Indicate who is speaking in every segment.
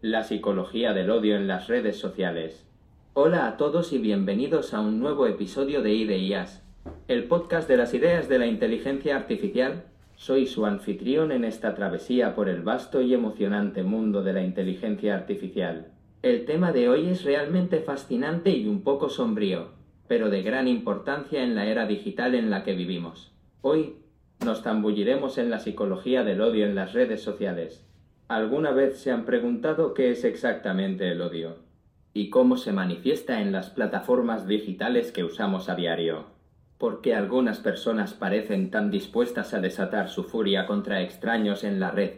Speaker 1: La psicología del odio en las redes sociales. Hola a todos y bienvenidos a un nuevo episodio de IDEIAS, el podcast de las ideas de la inteligencia artificial. Soy su anfitrión en esta travesía por el vasto y emocionante mundo de la inteligencia artificial. El tema de hoy es realmente fascinante y un poco sombrío, pero de gran importancia en la era digital en la que vivimos. Hoy nos zambulliremos en la psicología del odio en las redes sociales. ¿Alguna vez se han preguntado qué es exactamente el odio? ¿Y cómo se manifiesta en las plataformas digitales que usamos a diario? ¿Por qué algunas personas parecen tan dispuestas a desatar su furia contra extraños en la red?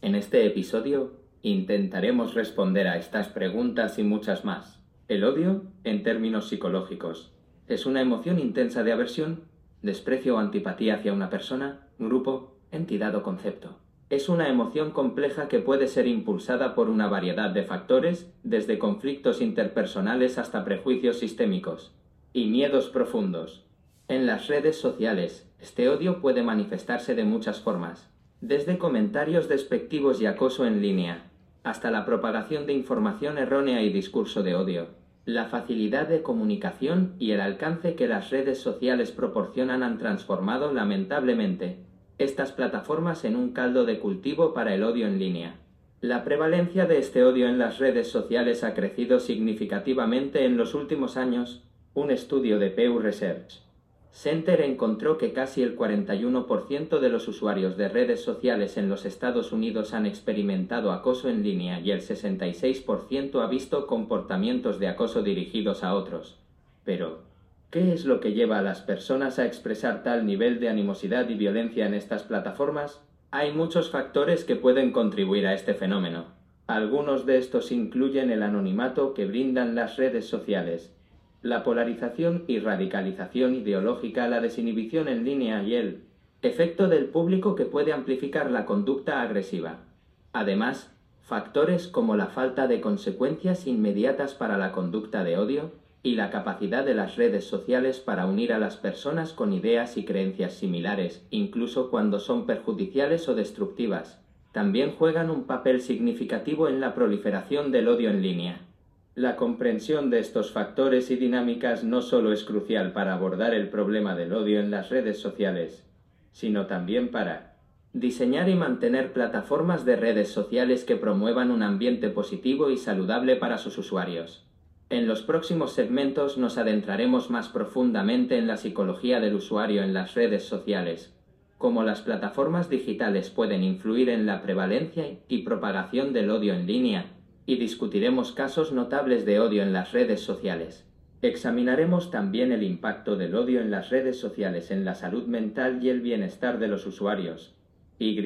Speaker 1: En este episodio intentaremos responder a estas preguntas y muchas más. El odio, en términos psicológicos, es una emoción intensa de aversión desprecio o antipatía hacia una persona, grupo, entidad o concepto. Es una emoción compleja que puede ser impulsada por una variedad de factores, desde conflictos interpersonales hasta prejuicios sistémicos y miedos profundos. En las redes sociales, este odio puede manifestarse de muchas formas, desde comentarios despectivos y acoso en línea, hasta la propagación de información errónea y discurso de odio. La facilidad de comunicación y el alcance que las redes sociales proporcionan han transformado lamentablemente estas plataformas en un caldo de cultivo para el odio en línea. La prevalencia de este odio en las redes sociales ha crecido significativamente en los últimos años. Un estudio de Pew Research Center encontró que casi el 41% de los usuarios de redes sociales en los Estados Unidos han experimentado acoso en línea y el 66% ha visto comportamientos de acoso dirigidos a otros. Pero, ¿qué es lo que lleva a las personas a expresar tal nivel de animosidad y violencia en estas plataformas? Hay muchos factores que pueden contribuir a este fenómeno. Algunos de estos incluyen el anonimato que brindan las redes sociales, la polarización y radicalización ideológica, la desinhibición en línea y el efecto del público que puede amplificar la conducta agresiva. Además, factores como la falta de consecuencias inmediatas para la conducta de odio y la capacidad de las redes sociales para unir a las personas con ideas y creencias similares, incluso cuando son perjudiciales o destructivas, también juegan un papel significativo en la proliferación del odio en línea. La comprensión de estos factores y dinámicas no solo es crucial para abordar el problema del odio en las redes sociales, sino también para diseñar y mantener plataformas de redes sociales que promuevan un ambiente positivo y saludable para sus usuarios. En los próximos segmentos nos adentraremos más profundamente en la psicología del usuario en las redes sociales, cómo las plataformas digitales pueden influir en la prevalencia y propagación del odio en línea, y discutiremos casos notables de odio en las redes sociales. Examinaremos también el impacto del odio en las redes sociales en la salud mental y el bienestar de los usuarios. Y.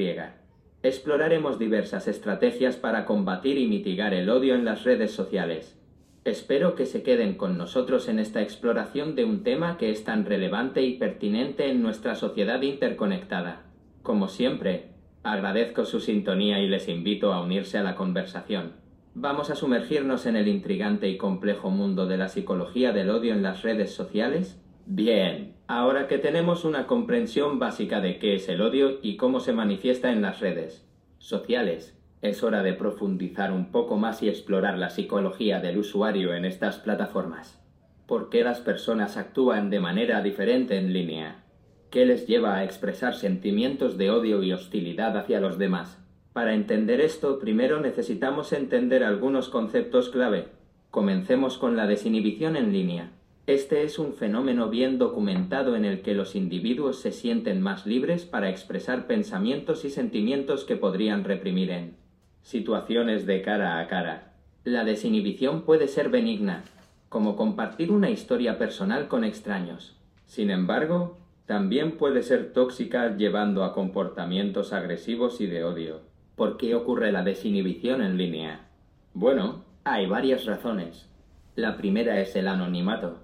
Speaker 1: Exploraremos diversas estrategias para combatir y mitigar el odio en las redes sociales. Espero que se queden con nosotros en esta exploración de un tema que es tan relevante y pertinente en nuestra sociedad interconectada. Como siempre, agradezco su sintonía y les invito a unirse a la conversación. Vamos a sumergirnos en el intrigante y complejo mundo de la psicología del odio en las redes sociales. Bien, ahora que tenemos una comprensión básica de qué es el odio y cómo se manifiesta en las redes sociales, es hora de profundizar un poco más y explorar la psicología del usuario en estas plataformas. ¿Por qué las personas actúan de manera diferente en línea? ¿Qué les lleva a expresar sentimientos de odio y hostilidad hacia los demás? Para entender esto, primero necesitamos entender algunos conceptos clave. Comencemos con la desinhibición en línea. Este es un fenómeno bien documentado en el que los individuos se sienten más libres para expresar pensamientos y sentimientos que podrían reprimir en situaciones de cara a cara. La desinhibición puede ser benigna, como compartir una historia personal con extraños. Sin embargo, también puede ser tóxica llevando a comportamientos agresivos y de odio. ¿Por qué ocurre la desinhibición en línea? Bueno, hay varias razones. La primera es el anonimato.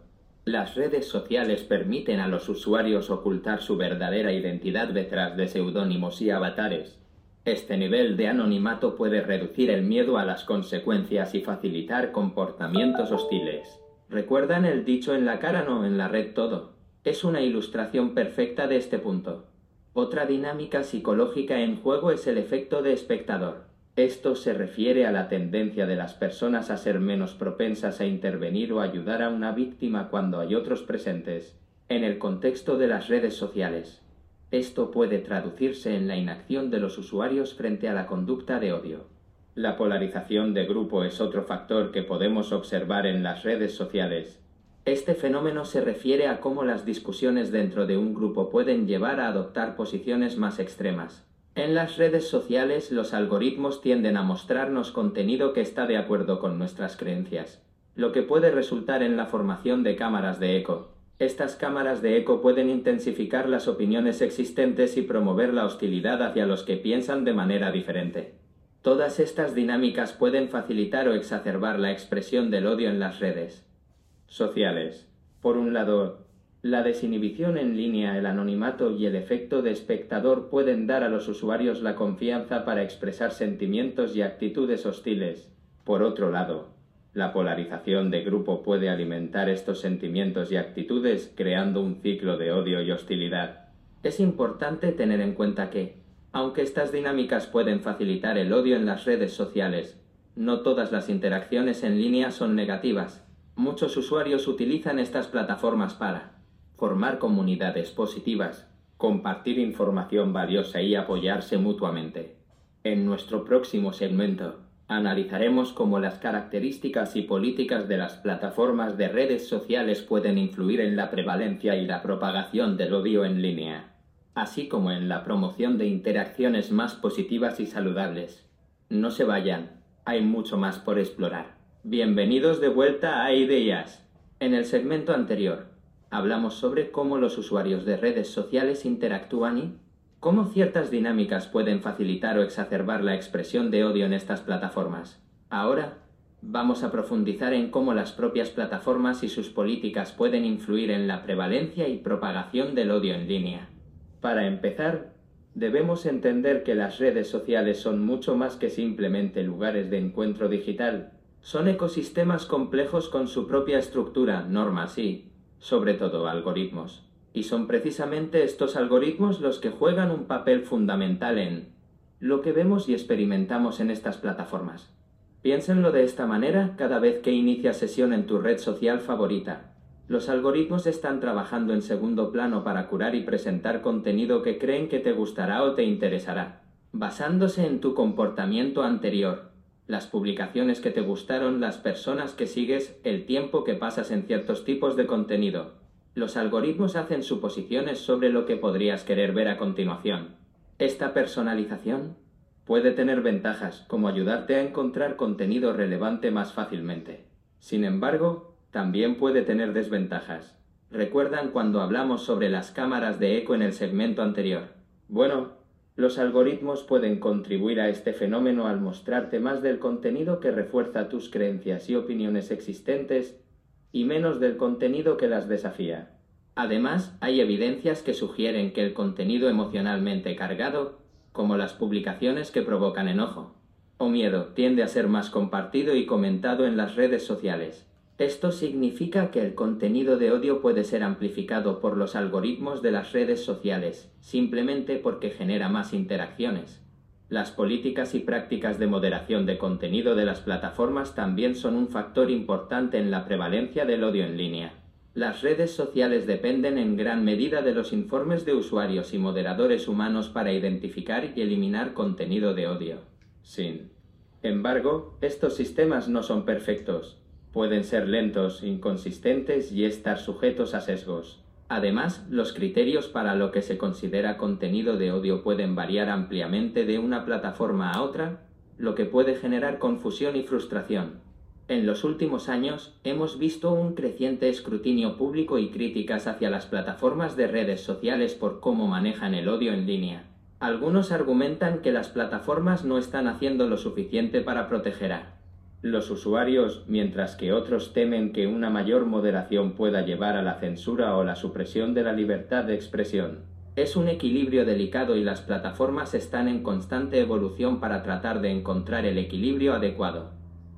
Speaker 1: Las redes sociales permiten a los usuarios ocultar su verdadera identidad detrás de seudónimos y avatares. Este nivel de anonimato puede reducir el miedo a las consecuencias y facilitar comportamientos hostiles. ¿Recuerdan el dicho en la cara no en la red todo? Es una ilustración perfecta de este punto. Otra dinámica psicológica en juego es el efecto de espectador. Esto se refiere a la tendencia de las personas a ser menos propensas a intervenir o ayudar a una víctima cuando hay otros presentes, en el contexto de las redes sociales. Esto puede traducirse en la inacción de los usuarios frente a la conducta de odio. La polarización de grupo es otro factor que podemos observar en las redes sociales. Este fenómeno se refiere a cómo las discusiones dentro de un grupo pueden llevar a adoptar posiciones más extremas. En las redes sociales los algoritmos tienden a mostrarnos contenido que está de acuerdo con nuestras creencias, lo que puede resultar en la formación de cámaras de eco. Estas cámaras de eco pueden intensificar las opiniones existentes y promover la hostilidad hacia los que piensan de manera diferente. Todas estas dinámicas pueden facilitar o exacerbar la expresión del odio en las redes sociales. Por un lado, la desinhibición en línea, el anonimato y el efecto de espectador pueden dar a los usuarios la confianza para expresar sentimientos y actitudes hostiles. Por otro lado, la polarización de grupo puede alimentar estos sentimientos y actitudes creando un ciclo de odio y hostilidad. Es importante tener en cuenta que, aunque estas dinámicas pueden facilitar el odio en las redes sociales, no todas las interacciones en línea son negativas. Muchos usuarios utilizan estas plataformas para formar comunidades positivas, compartir información valiosa y apoyarse mutuamente. En nuestro próximo segmento, analizaremos cómo las características y políticas de las plataformas de redes sociales pueden influir en la prevalencia y la propagación del odio en línea, así como en la promoción de interacciones más positivas y saludables. No se vayan, hay mucho más por explorar. Bienvenidos de vuelta a Ideas. En el segmento anterior, hablamos sobre cómo los usuarios de redes sociales interactúan y cómo ciertas dinámicas pueden facilitar o exacerbar la expresión de odio en estas plataformas. Ahora vamos a profundizar en cómo las propias plataformas y sus políticas pueden influir en la prevalencia y propagación del odio en línea. Para empezar, debemos entender que las redes sociales son mucho más que simplemente lugares de encuentro digital. Son ecosistemas complejos con su propia estructura, normas y, sobre todo algoritmos. Y son precisamente estos algoritmos los que juegan un papel fundamental en lo que vemos y experimentamos en estas plataformas. Piénsenlo de esta manera cada vez que inicia sesión en tu red social favorita. Los algoritmos están trabajando en segundo plano para curar y presentar contenido que creen que te gustará o te interesará, basándose en tu comportamiento anterior, las publicaciones que te gustaron, las personas que sigues, el tiempo que pasas en ciertos tipos de contenido. Los algoritmos hacen suposiciones sobre lo que podrías querer ver a continuación. Esta personalización puede tener ventajas, como ayudarte a encontrar contenido relevante más fácilmente. Sin embargo, también puede tener desventajas. ¿Recuerdan cuando hablamos sobre las cámaras de eco en el segmento anterior? Bueno, los algoritmos pueden contribuir a este fenómeno al mostrarte más del contenido que refuerza tus creencias y opiniones existentes y menos del contenido que las desafía. Además, hay evidencias que sugieren que el contenido emocionalmente cargado, como las publicaciones que provocan enojo o miedo, tiende a ser más compartido y comentado en las redes sociales. Esto significa que el contenido de odio puede ser amplificado por los algoritmos de las redes sociales, simplemente porque genera más interacciones. Las políticas y prácticas de moderación de contenido de las plataformas también son un factor importante en la prevalencia del odio en línea. Las redes sociales dependen en gran medida de los informes de usuarios y moderadores humanos para identificar y eliminar contenido de odio. Sin embargo, estos sistemas no son perfectos Pueden ser lentos, inconsistentes y estar sujetos a sesgos. Además, los criterios para lo que se considera contenido de odio pueden variar ampliamente de una plataforma a otra, lo que puede generar confusión y frustración. En los últimos años hemos visto un creciente escrutinio público y críticas hacia las plataformas de redes sociales por cómo manejan el odio en línea. Algunos argumentan que las plataformas no están haciendo lo suficiente para proteger a los usuarios, mientras que otros temen que una mayor moderación pueda llevar a la censura o la supresión de la libertad de expresión. Es un equilibrio delicado y las plataformas están en constante evolución para tratar de encontrar el equilibrio adecuado.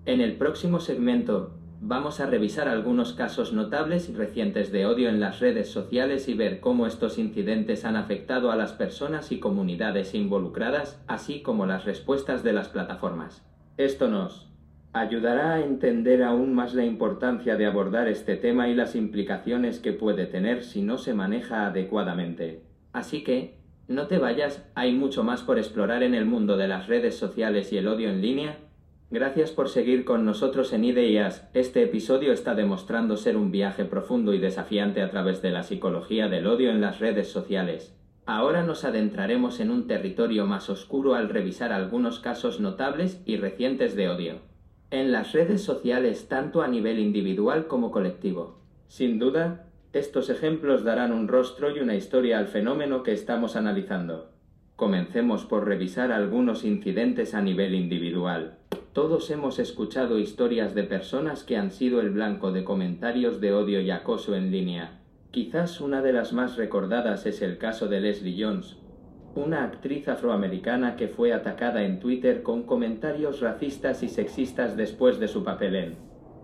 Speaker 1: En el próximo segmento Vamos a revisar algunos casos notables y recientes de odio en las redes sociales y ver cómo estos incidentes han afectado a las personas y comunidades involucradas, así como las respuestas de las plataformas. Esto nos ayudará a entender aún más la importancia de abordar este tema y las implicaciones que puede tener si no se maneja adecuadamente. Así que, no te vayas, hay mucho más por explorar en el mundo de las redes sociales y el odio en línea. Gracias por seguir con nosotros en Ideas. Este episodio está demostrando ser un viaje profundo y desafiante a través de la psicología del odio en las redes sociales. Ahora nos adentraremos en un territorio más oscuro al revisar algunos casos notables y recientes de odio en las redes sociales tanto a nivel individual como colectivo. Sin duda, estos ejemplos darán un rostro y una historia al fenómeno que estamos analizando. Comencemos por revisar algunos incidentes a nivel individual. Todos hemos escuchado historias de personas que han sido el blanco de comentarios de odio y acoso en línea. Quizás una de las más recordadas es el caso de Leslie Jones, una actriz afroamericana que fue atacada en Twitter con comentarios racistas y sexistas después de su papel en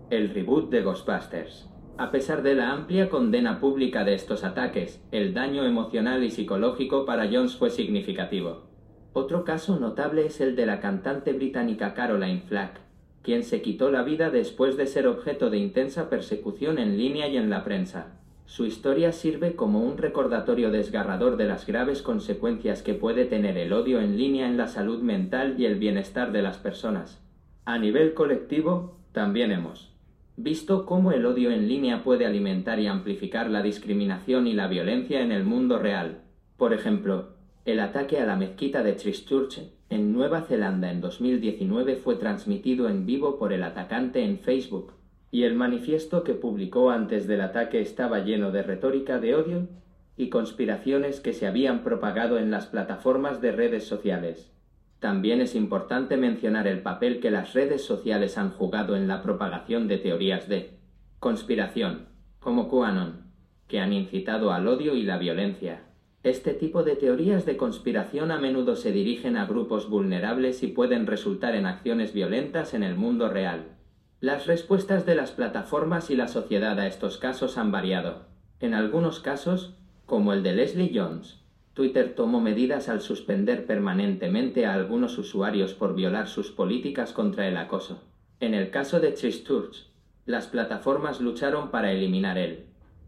Speaker 1: el reboot de Ghostbusters. A pesar de la amplia condena pública de estos ataques, el daño emocional y psicológico para Jones fue significativo. Otro caso notable es el de la cantante británica Caroline Flack, quien se quitó la vida después de ser objeto de intensa persecución en línea y en la prensa. Su historia sirve como un recordatorio desgarrador de las graves consecuencias que puede tener el odio en línea en la salud mental y el bienestar de las personas. A nivel colectivo, también hemos visto cómo el odio en línea puede alimentar y amplificar la discriminación y la violencia en el mundo real. Por ejemplo, el ataque a la mezquita de Christchurch en Nueva Zelanda en 2019 fue transmitido en vivo por el atacante en Facebook y el manifiesto que publicó antes del ataque estaba lleno de retórica de odio y conspiraciones que se habían propagado en las plataformas de redes sociales. También es importante mencionar el papel que las redes sociales han jugado en la propagación de teorías de conspiración, como QAnon, que han incitado al odio y la violencia. Este tipo de teorías de conspiración a menudo se dirigen a grupos vulnerables y pueden resultar en acciones violentas en el mundo real. Las respuestas de las plataformas y la sociedad a estos casos han variado. En algunos casos, como el de Leslie Jones, Twitter tomó medidas al suspender permanentemente a algunos usuarios por violar sus políticas contra el acoso. En el caso de Christchurch, las plataformas lucharon para eliminar el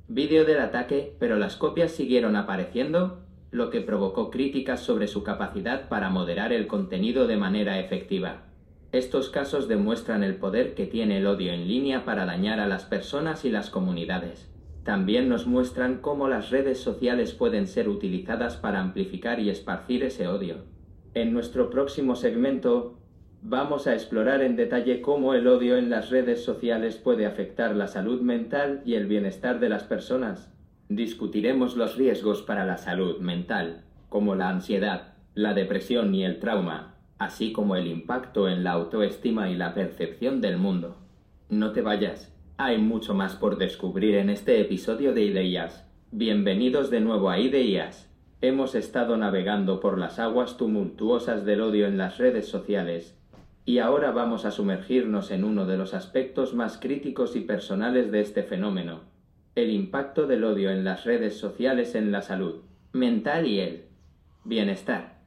Speaker 1: vídeo del ataque, pero las copias siguieron apareciendo, lo que provocó críticas sobre su capacidad para moderar el contenido de manera efectiva. Estos casos demuestran el poder que tiene el odio en línea para dañar a las personas y las comunidades. También nos muestran cómo las redes sociales pueden ser utilizadas para amplificar y esparcir ese odio. En nuestro próximo segmento vamos a explorar en detalle cómo el odio en las redes sociales puede afectar la salud mental y el bienestar de las personas. Discutiremos los riesgos para la salud mental, como la ansiedad, la depresión y el trauma, así como el impacto en la autoestima y la percepción del mundo. No te vayas, hay mucho más por descubrir en este episodio de Ideas. Bienvenidos de nuevo a Ideas. Hemos estado navegando por las aguas tumultuosas del odio en las redes sociales y ahora vamos a sumergirnos en uno de los aspectos más críticos y personales de este fenómeno, el impacto del odio en las redes sociales en la salud mental y el bienestar.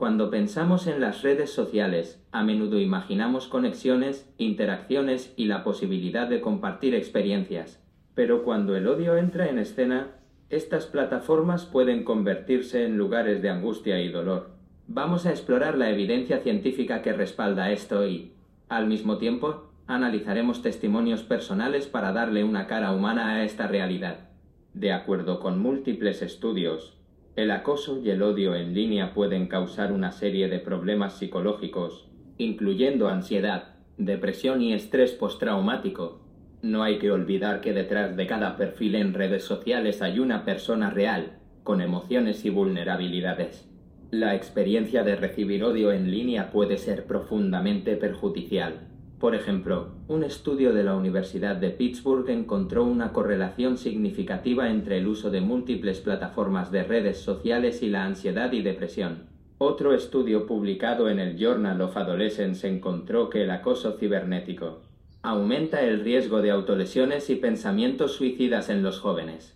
Speaker 1: Cuando pensamos en las redes sociales, a menudo imaginamos conexiones, interacciones y la posibilidad de compartir experiencias. Pero cuando el odio entra en escena, estas plataformas pueden convertirse en lugares de angustia y dolor. Vamos a explorar la evidencia científica que respalda esto y, al mismo tiempo, analizaremos testimonios personales para darle una cara humana a esta realidad. De acuerdo con múltiples estudios, el acoso y el odio en línea pueden causar una serie de problemas psicológicos, incluyendo ansiedad, depresión y estrés postraumático. No hay que olvidar que detrás de cada perfil en redes sociales hay una persona real, con emociones y vulnerabilidades. La experiencia de recibir odio en línea puede ser profundamente perjudicial. Por ejemplo, un estudio de la Universidad de Pittsburgh encontró una correlación significativa entre el uso de múltiples plataformas de redes sociales y la ansiedad y depresión. Otro estudio publicado en el Journal of Adolescence encontró que el acoso cibernético Aumenta el riesgo de autolesiones y pensamientos suicidas en los jóvenes.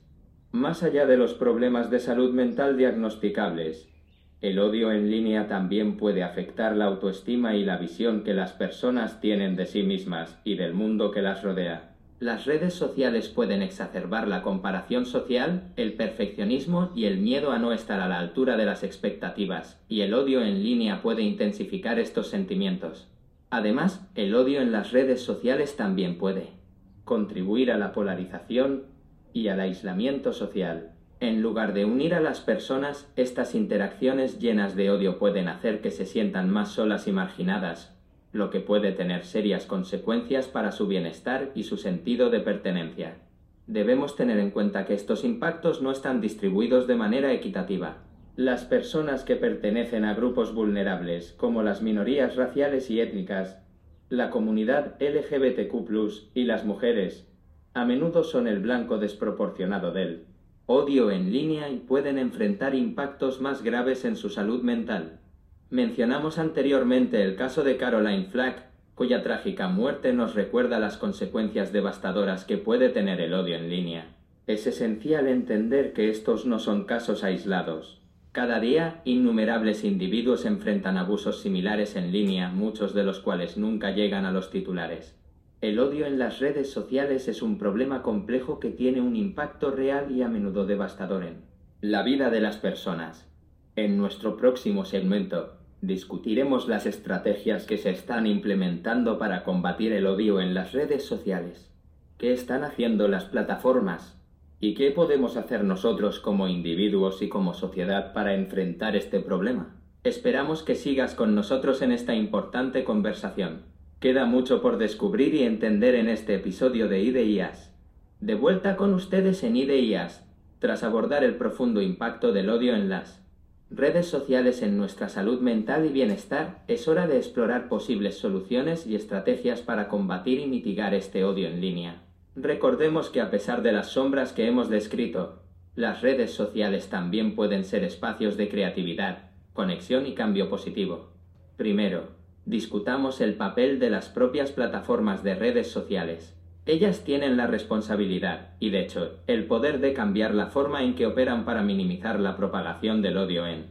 Speaker 1: Más allá de los problemas de salud mental diagnosticables, el odio en línea también puede afectar la autoestima y la visión que las personas tienen de sí mismas y del mundo que las rodea. Las redes sociales pueden exacerbar la comparación social, el perfeccionismo y el miedo a no estar a la altura de las expectativas, y el odio en línea puede intensificar estos sentimientos. Además, el odio en las redes sociales también puede contribuir a la polarización y al aislamiento social. En lugar de unir a las personas, estas interacciones llenas de odio pueden hacer que se sientan más solas y marginadas, lo que puede tener serias consecuencias para su bienestar y su sentido de pertenencia. Debemos tener en cuenta que estos impactos no están distribuidos de manera equitativa. Las personas que pertenecen a grupos vulnerables, como las minorías raciales y étnicas, la comunidad LGBTQ y las mujeres, a menudo son el blanco desproporcionado del odio en línea y pueden enfrentar impactos más graves en su salud mental. Mencionamos anteriormente el caso de Caroline Flack, cuya trágica muerte nos recuerda las consecuencias devastadoras que puede tener el odio en línea. Es esencial entender que estos no son casos aislados. Cada día, innumerables individuos enfrentan abusos similares en línea, muchos de los cuales nunca llegan a los titulares. El odio en las redes sociales es un problema complejo que tiene un impacto real y a menudo devastador en la vida de las personas. En nuestro próximo segmento, discutiremos las estrategias que se están implementando para combatir el odio en las redes sociales. ¿Qué están haciendo las plataformas? ¿Y qué podemos hacer nosotros como individuos y como sociedad para enfrentar este problema? Esperamos que sigas con nosotros en esta importante conversación. Queda mucho por descubrir y entender en este episodio de IDEIAS. De vuelta con ustedes en IDEIAS, tras abordar el profundo impacto del odio en las redes sociales en nuestra salud mental y bienestar, es hora de explorar posibles soluciones y estrategias para combatir y mitigar este odio en línea. Recordemos que a pesar de las sombras que hemos descrito, las redes sociales también pueden ser espacios de creatividad, conexión y cambio positivo. Primero, discutamos el papel de las propias plataformas de redes sociales. Ellas tienen la responsabilidad y, de hecho, el poder de cambiar la forma en que operan para minimizar la propagación del odio en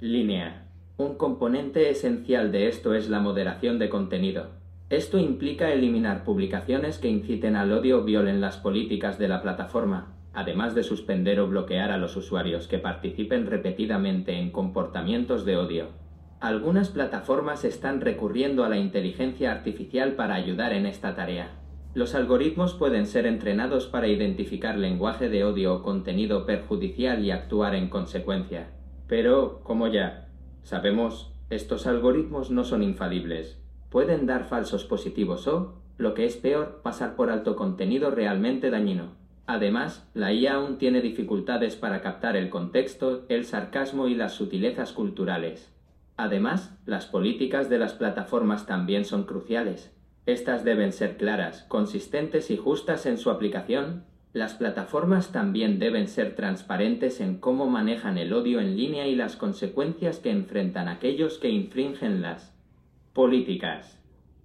Speaker 1: línea. Un componente esencial de esto es la moderación de contenido. Esto implica eliminar publicaciones que inciten al odio o violen las políticas de la plataforma, además de suspender o bloquear a los usuarios que participen repetidamente en comportamientos de odio. Algunas plataformas están recurriendo a la inteligencia artificial para ayudar en esta tarea. Los algoritmos pueden ser entrenados para identificar lenguaje de odio o contenido perjudicial y actuar en consecuencia. Pero, como ya sabemos, estos algoritmos no son infalibles pueden dar falsos positivos o, lo que es peor, pasar por alto contenido realmente dañino. Además, la IA aún tiene dificultades para captar el contexto, el sarcasmo y las sutilezas culturales. Además, las políticas de las plataformas también son cruciales. Estas deben ser claras, consistentes y justas en su aplicación. Las plataformas también deben ser transparentes en cómo manejan el odio en línea y las consecuencias que enfrentan aquellos que infringen las Políticas.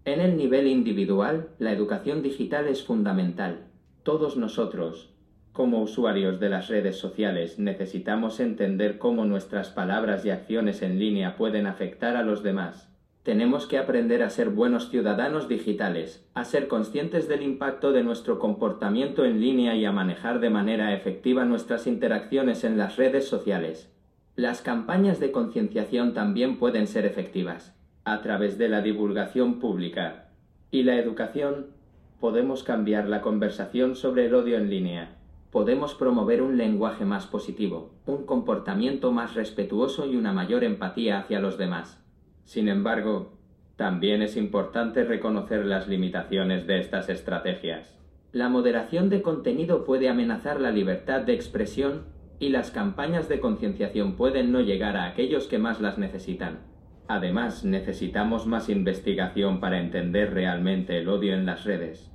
Speaker 1: En el nivel individual, la educación digital es fundamental. Todos nosotros, como usuarios de las redes sociales, necesitamos entender cómo nuestras palabras y acciones en línea pueden afectar a los demás. Tenemos que aprender a ser buenos ciudadanos digitales, a ser conscientes del impacto de nuestro comportamiento en línea y a manejar de manera efectiva nuestras interacciones en las redes sociales. Las campañas de concienciación también pueden ser efectivas. A través de la divulgación pública y la educación, podemos cambiar la conversación sobre el odio en línea. Podemos promover un lenguaje más positivo, un comportamiento más respetuoso y una mayor empatía hacia los demás. Sin embargo, también es importante reconocer las limitaciones de estas estrategias. La moderación de contenido puede amenazar la libertad de expresión y las campañas de concienciación pueden no llegar a aquellos que más las necesitan. Además, necesitamos más investigación para entender realmente el odio en las redes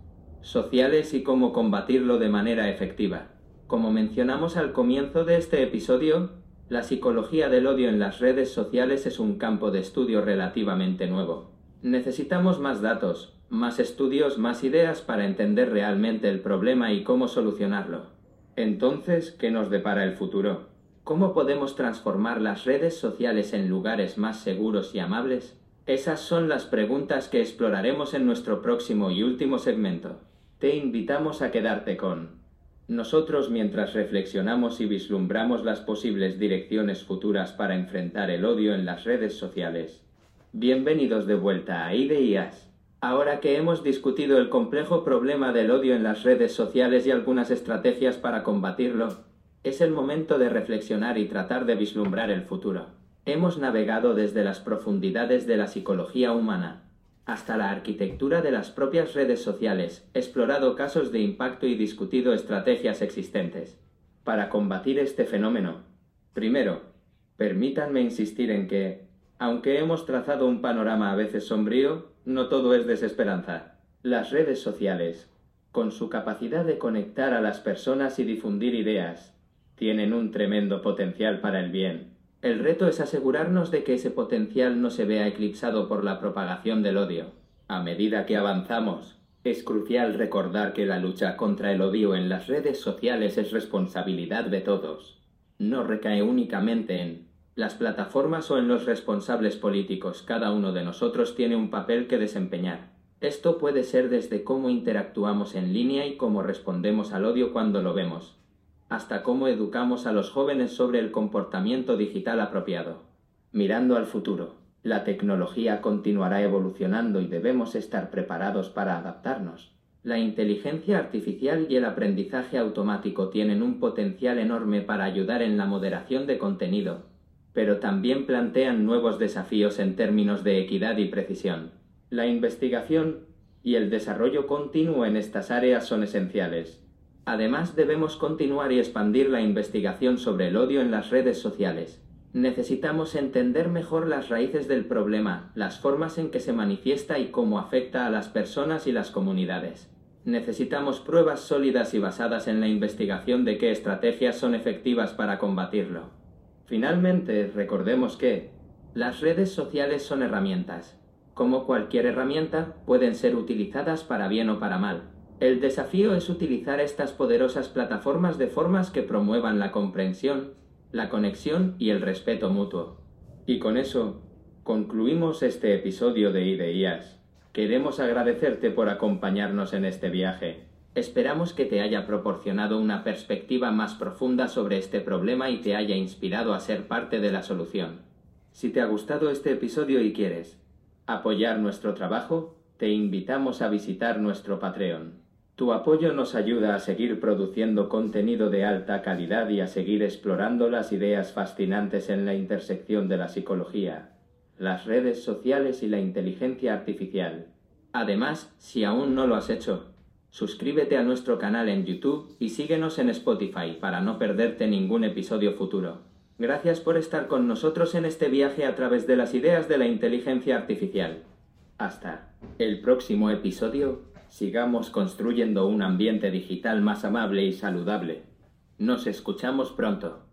Speaker 1: sociales y cómo combatirlo de manera efectiva. Como mencionamos al comienzo de este episodio, la psicología del odio en las redes sociales es un campo de estudio relativamente nuevo. Necesitamos más datos, más estudios, más ideas para entender realmente el problema y cómo solucionarlo. Entonces, ¿qué nos depara el futuro? ¿Cómo podemos transformar las redes sociales en lugares más seguros y amables? Esas son las preguntas que exploraremos en nuestro próximo y último segmento. Te invitamos a quedarte con nosotros mientras reflexionamos y vislumbramos las posibles direcciones futuras para enfrentar el odio en las redes sociales. Bienvenidos de vuelta a IDEAS. Ahora que hemos discutido el complejo problema del odio en las redes sociales y algunas estrategias para combatirlo, es el momento de reflexionar y tratar de vislumbrar el futuro. Hemos navegado desde las profundidades de la psicología humana hasta la arquitectura de las propias redes sociales, explorado casos de impacto y discutido estrategias existentes. Para combatir este fenómeno, primero, permítanme insistir en que, aunque hemos trazado un panorama a veces sombrío, no todo es desesperanza. Las redes sociales, con su capacidad de conectar a las personas y difundir ideas, tienen un tremendo potencial para el bien. El reto es asegurarnos de que ese potencial no se vea eclipsado por la propagación del odio. A medida que avanzamos, es crucial recordar que la lucha contra el odio en las redes sociales es responsabilidad de todos. No recae únicamente en las plataformas o en los responsables políticos. Cada uno de nosotros tiene un papel que desempeñar. Esto puede ser desde cómo interactuamos en línea y cómo respondemos al odio cuando lo vemos, hasta cómo educamos a los jóvenes sobre el comportamiento digital apropiado. Mirando al futuro, la tecnología continuará evolucionando y debemos estar preparados para adaptarnos. La inteligencia artificial y el aprendizaje automático tienen un potencial enorme para ayudar en la moderación de contenido, pero también plantean nuevos desafíos en términos de equidad y precisión. La investigación y el desarrollo continuo en estas áreas son esenciales. Además, debemos continuar y expandir la investigación sobre el odio en las redes sociales. Necesitamos entender mejor las raíces del problema, las formas en que se manifiesta y cómo afecta a las personas y las comunidades. Necesitamos pruebas sólidas y basadas en la investigación de qué estrategias son efectivas para combatirlo. Finalmente, recordemos que las redes sociales son herramientas. Como cualquier herramienta, pueden ser utilizadas para bien o para mal. El desafío es utilizar estas poderosas plataformas de formas que promuevan la comprensión, la conexión y el respeto mutuo. Y con eso, concluimos este episodio de IDEIAS. Queremos agradecerte por acompañarnos en este viaje. Esperamos que te haya proporcionado una perspectiva más profunda sobre este problema y te haya inspirado a ser parte de la solución. Si te ha gustado este episodio y quieres apoyar nuestro trabajo, te invitamos a visitar nuestro Patreon. Tu apoyo nos ayuda a seguir produciendo contenido de alta calidad y a seguir explorando las ideas fascinantes en la intersección de la psicología, las redes sociales y la inteligencia artificial. Además, si aún no lo has hecho, suscríbete a nuestro canal en YouTube y síguenos en Spotify para no perderte ningún episodio futuro. Gracias por estar con nosotros en este viaje a través de las ideas de la inteligencia artificial. Hasta el próximo episodio sigamos construyendo un ambiente digital más amable y saludable. Nos escuchamos pronto.